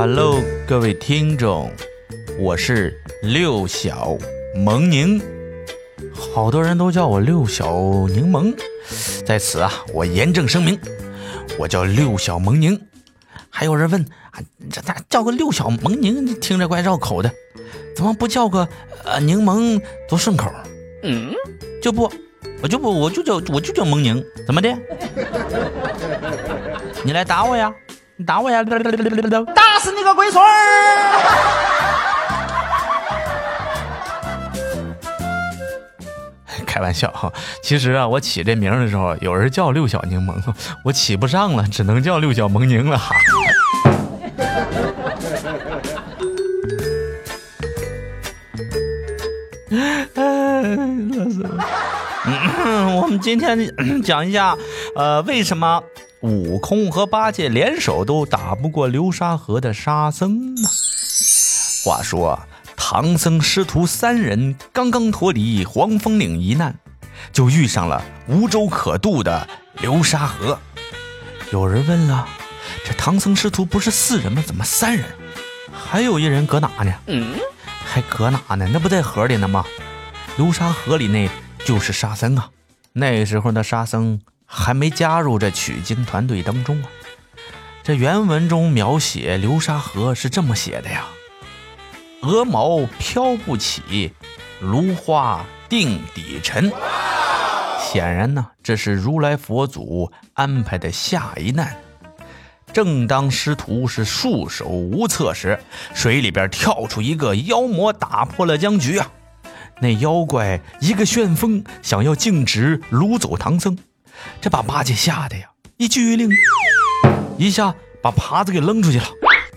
Hello，各位听众，我是六小萌宁，好多人都叫我六小柠檬，在此啊，我严正声明，我叫六小萌宁。还有人问啊，这咋叫个六小萌宁，听着怪绕口的，怎么不叫个呃柠檬多顺口？嗯，就不，我就不，我就叫我就叫萌宁，怎么的？你来打我呀！你打我呀！打死你个龟孙儿！开玩笑哈，其实啊，我起这名的时候，有人叫六小柠檬，我起不上了，只能叫六小萌宁了哈。嗯，我们今天讲一下，呃，为什么悟空和八戒联手都打不过流沙河的沙僧呢？话说，唐僧师徒三人刚刚脱离黄风岭一难，就遇上了无舟可渡的流沙河。有人问了，这唐僧师徒不是四人吗？怎么三人？还有一人搁哪呢？嗯，还搁哪呢？那不在河里呢吗？流沙河里那就是沙僧啊。那时候的沙僧还没加入这取经团队当中啊。这原文中描写流沙河是这么写的呀：“鹅毛飘不起，芦花定底沉。”显然呢，这是如来佛祖安排的下一难。正当师徒是束手无策时，水里边跳出一个妖魔，打破了僵局啊！那妖怪一个旋风，想要径直掳走唐僧，这把八戒吓得呀，一句令，一下把耙子给扔出去了。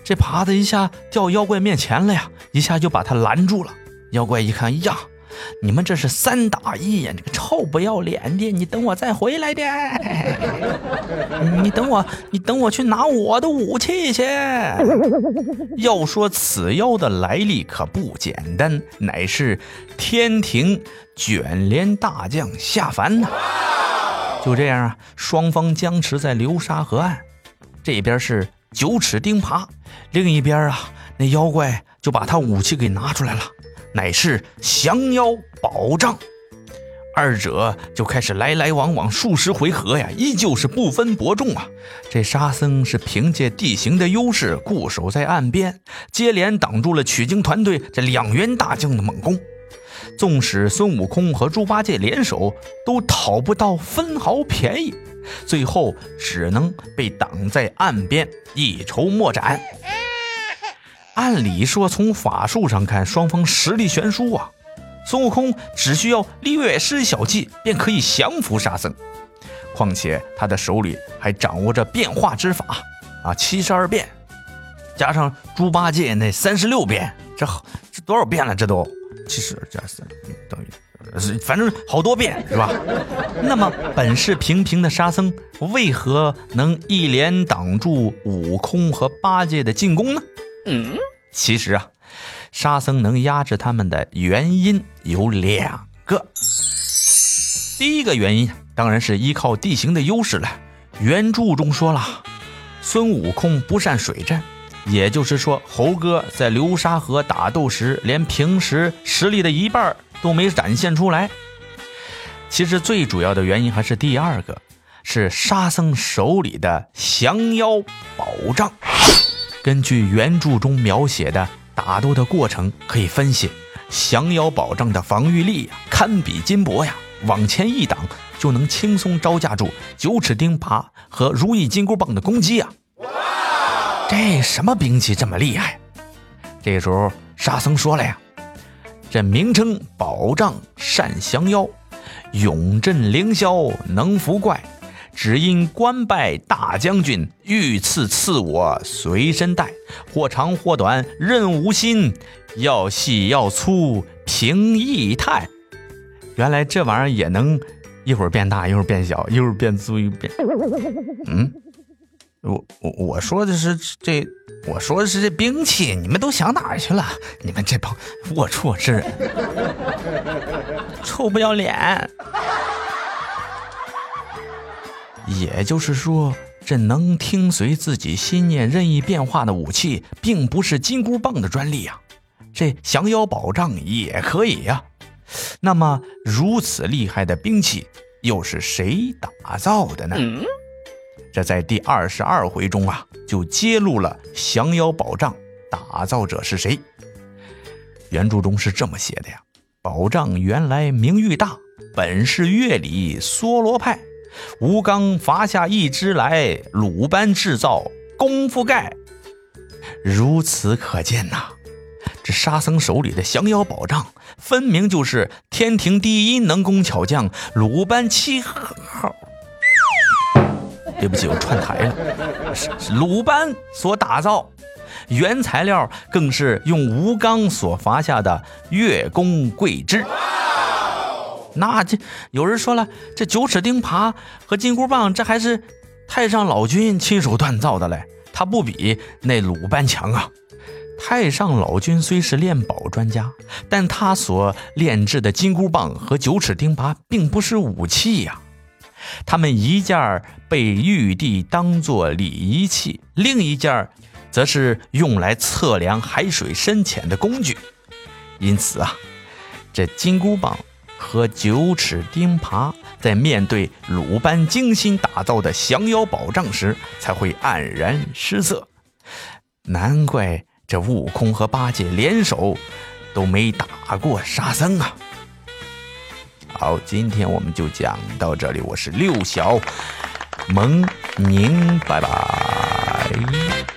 这耙子一下掉妖怪面前了呀，一下就把他拦住了。妖怪一看，呀！你们这是三打一呀！这个臭不要脸的！你等我再回来的，你等我，你等我去拿我的武器去。要说此妖的来历可不简单，乃是天庭卷帘大将下凡呐。就这样啊，双方僵持在流沙河岸，这边是九齿钉耙，另一边啊，那妖怪就把他武器给拿出来了。乃是降妖宝杖，二者就开始来来往往数十回合呀，依旧是不分伯仲啊。这沙僧是凭借地形的优势固守在岸边，接连挡住了取经团队这两员大将的猛攻。纵使孙悟空和猪八戒联手，都讨不到分毫便宜，最后只能被挡在岸边，一筹莫展。按理说，从法术上看，双方实力悬殊啊。孙悟空只需要略施小计，便可以降服沙僧。况且他的手里还掌握着变化之法啊，七十二变，加上猪八戒那三十六变，这这多少变了？这都七十加三等于，反正好多遍是吧？那么本事平平的沙僧，为何能一连挡住悟空和八戒的进攻呢？嗯，其实啊，沙僧能压制他们的原因有两个。第一个原因当然是依靠地形的优势了。原著中说了，孙悟空不善水战，也就是说，猴哥在流沙河打斗时，连平时实力的一半都没展现出来。其实最主要的原因还是第二个，是沙僧手里的降妖宝杖。根据原著中描写的打斗的过程，可以分析，降妖宝杖的防御力堪比金箔呀，往前一挡就能轻松招架住九齿钉耙和如意金箍棒的攻击呀！这什么兵器这么厉害？这时候沙僧说了呀：“这名称宝杖善降妖，永镇凌霄能伏怪。”只因官拜大将军，御赐赐我随身带，或长或短任无心，要细要粗凭意态。原来这玩意儿也能一会儿变大，一会儿变小，一会儿变粗，一会变……嗯，我我我说的是这，我说的是这兵器，你们都想哪儿去了？你们这帮龌龊之人，臭不要脸！也就是说，这能听随自己心念、任意变化的武器，并不是金箍棒的专利呀，这降妖宝杖也可以呀。那么，如此厉害的兵器，又是谁打造的呢？这在第二十二回中啊，就揭露了降妖宝杖打造者是谁。原著中是这么写的呀：宝杖原来名誉大，本是乐里梭罗派。吴刚伐下一支来，鲁班制造功夫盖。如此可见呐，这沙僧手里的降妖宝杖，分明就是天庭第一能工巧匠鲁班七号。对不起，我串台了，鲁班所打造，原材料更是用吴刚所伐下的月宫桂枝。那这有人说了，这九齿钉耙和金箍棒，这还是太上老君亲手锻造的嘞，他不比那鲁班强啊。太上老君虽是炼宝专家，但他所炼制的金箍棒和九齿钉耙并不是武器呀，他们一件被玉帝当作礼仪器，另一件则是用来测量海水深浅的工具。因此啊，这金箍棒。和九齿钉耙在面对鲁班精心打造的降妖宝杖时，才会黯然失色。难怪这悟空和八戒联手都没打过沙僧啊！好，今天我们就讲到这里。我是六小萌宁，拜拜。